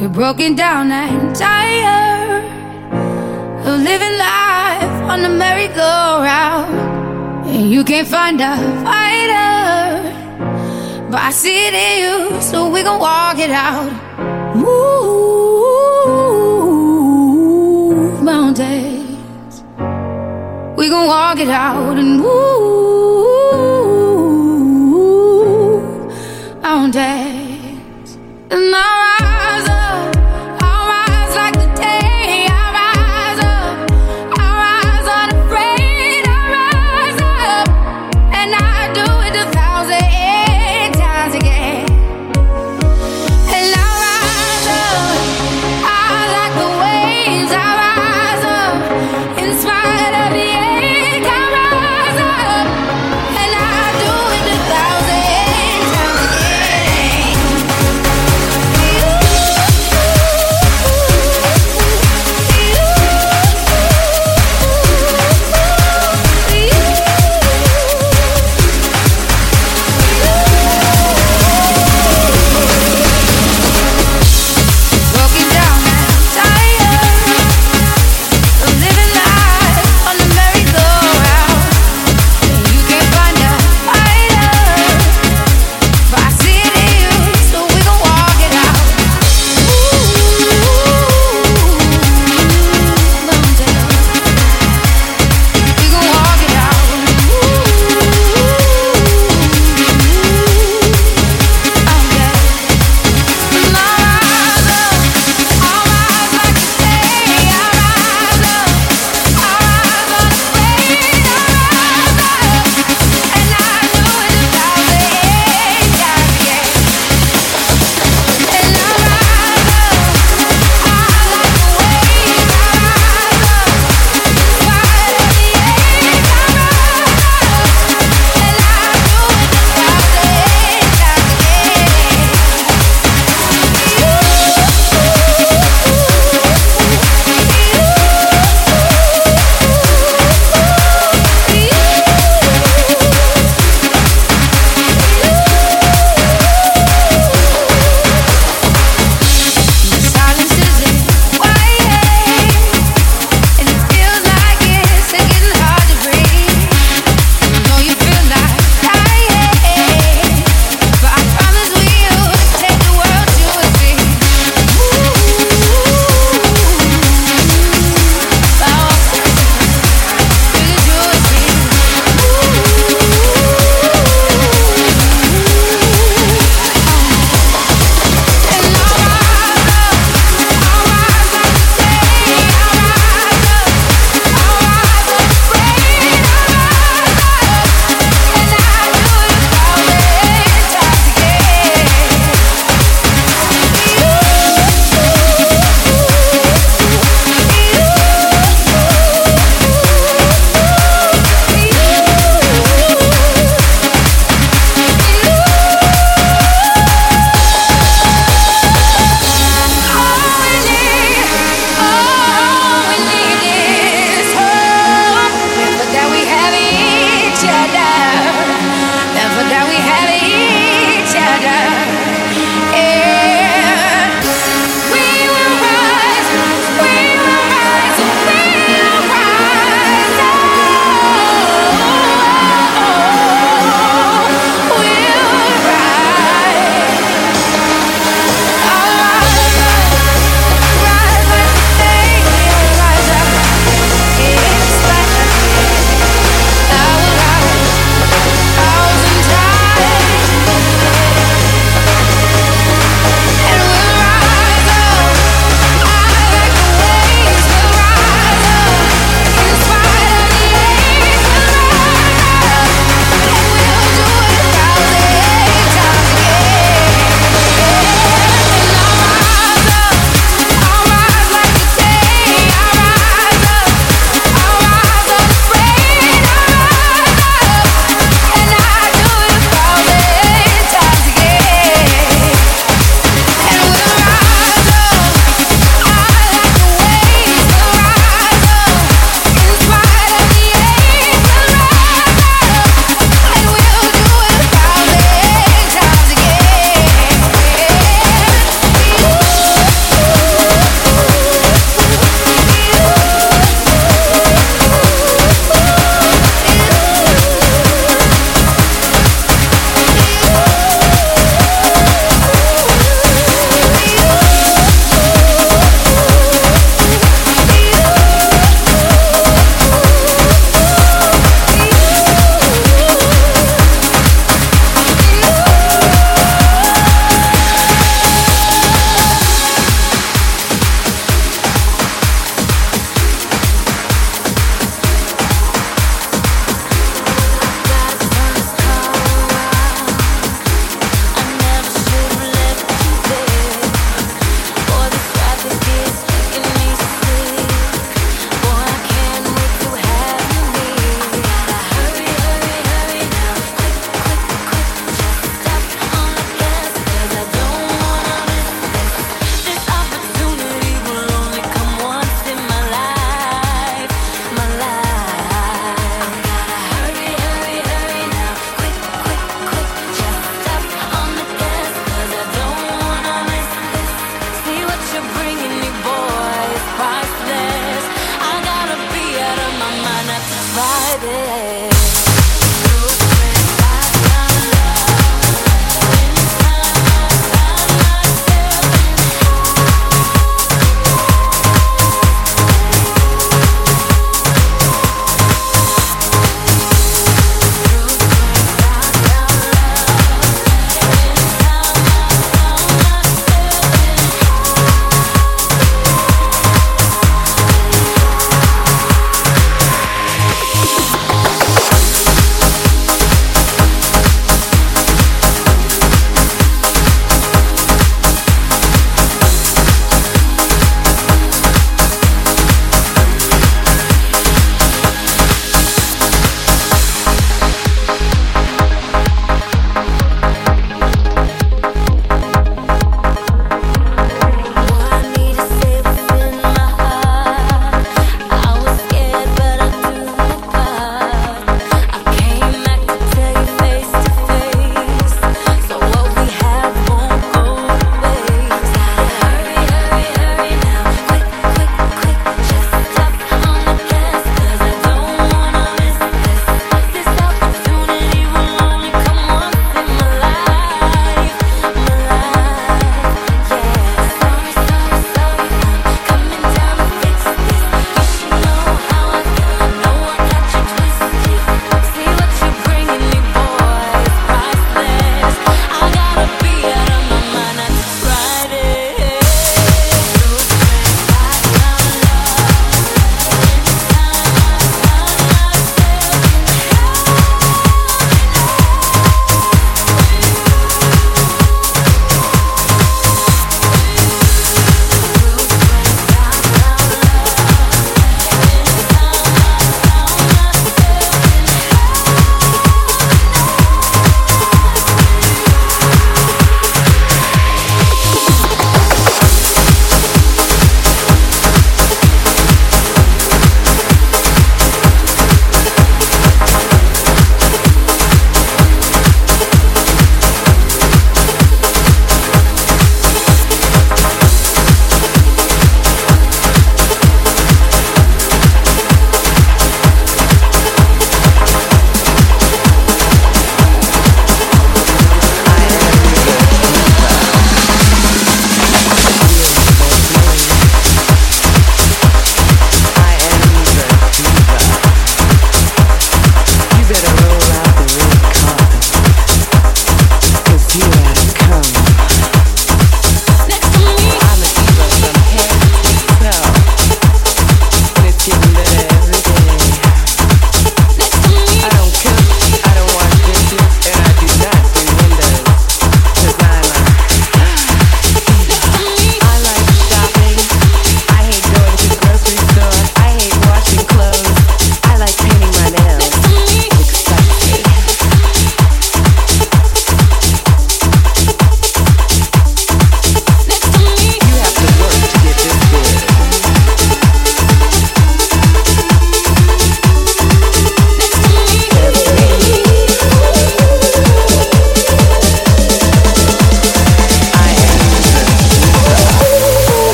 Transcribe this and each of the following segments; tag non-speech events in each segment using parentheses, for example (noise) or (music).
You're broken down and tired of living life on the merry-go-round. And you can't find a fighter. But I see it in you, so we gon' walk it out. Move mountains. We gon' walk it out and move mountains. And I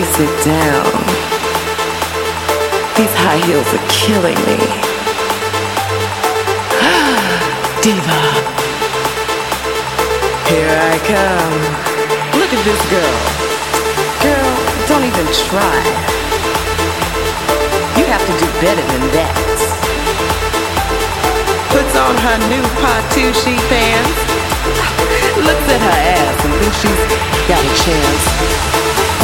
Sit down. These high heels are killing me. (gasps) Diva. Here I come. Look at this girl. Girl, don't even try. You have to do better than that puts on her new Partouche pants, (laughs) looks at her ass and thinks she's got a chance.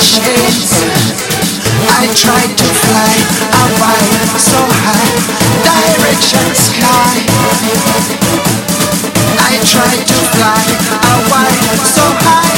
chains. I tried to fly away so high, direction sky. I tried to fly away so high.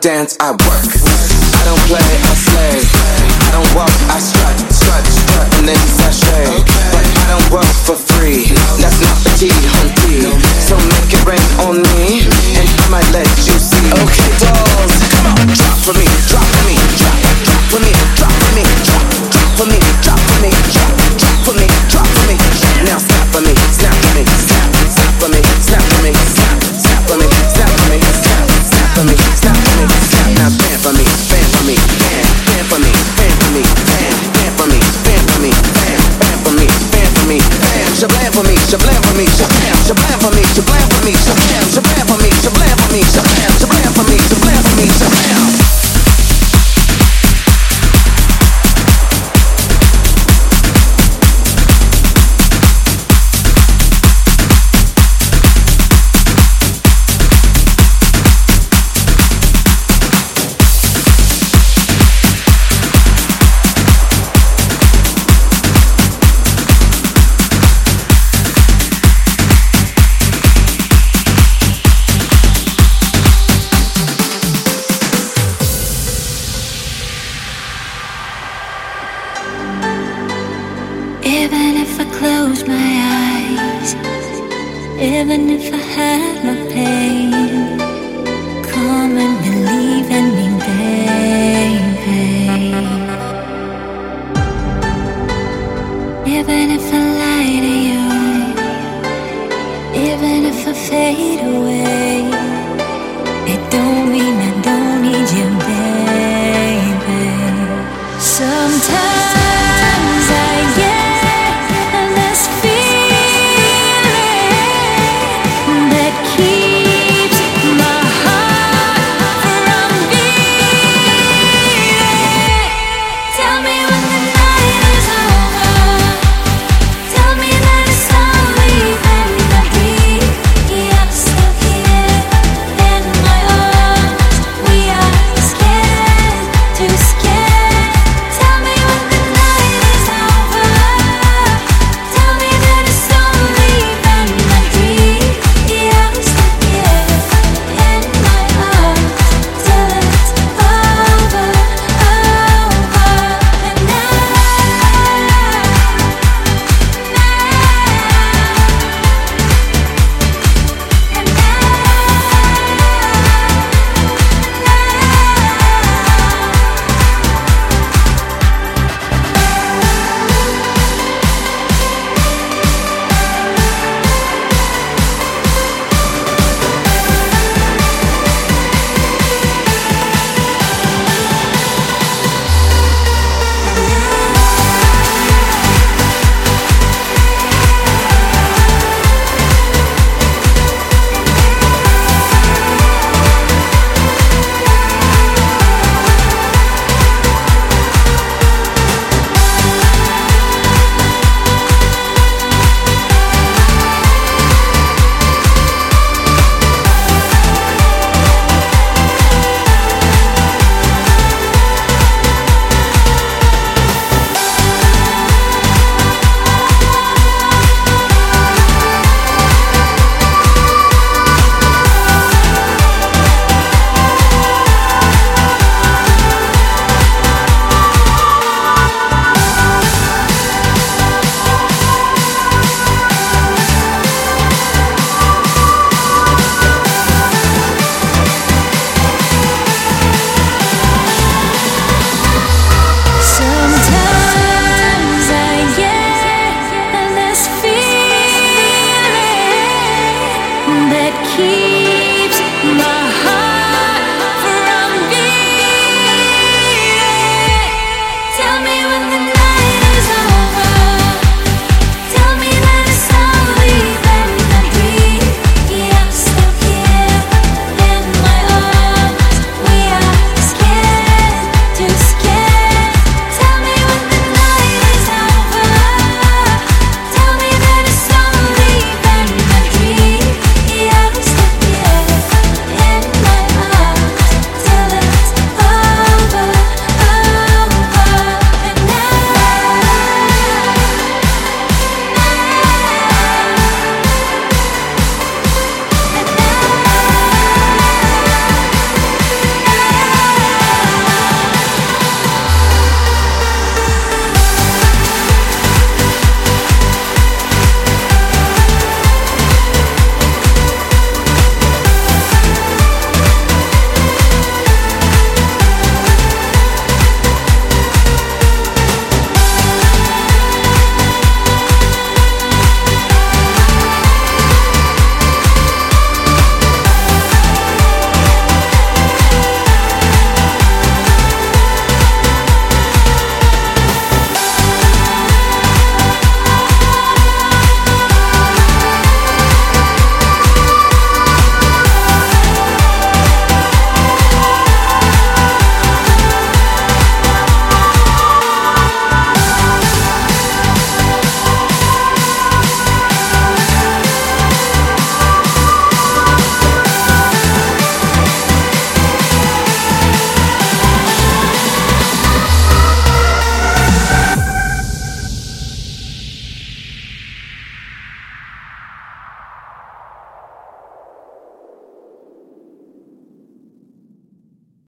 dance, I work.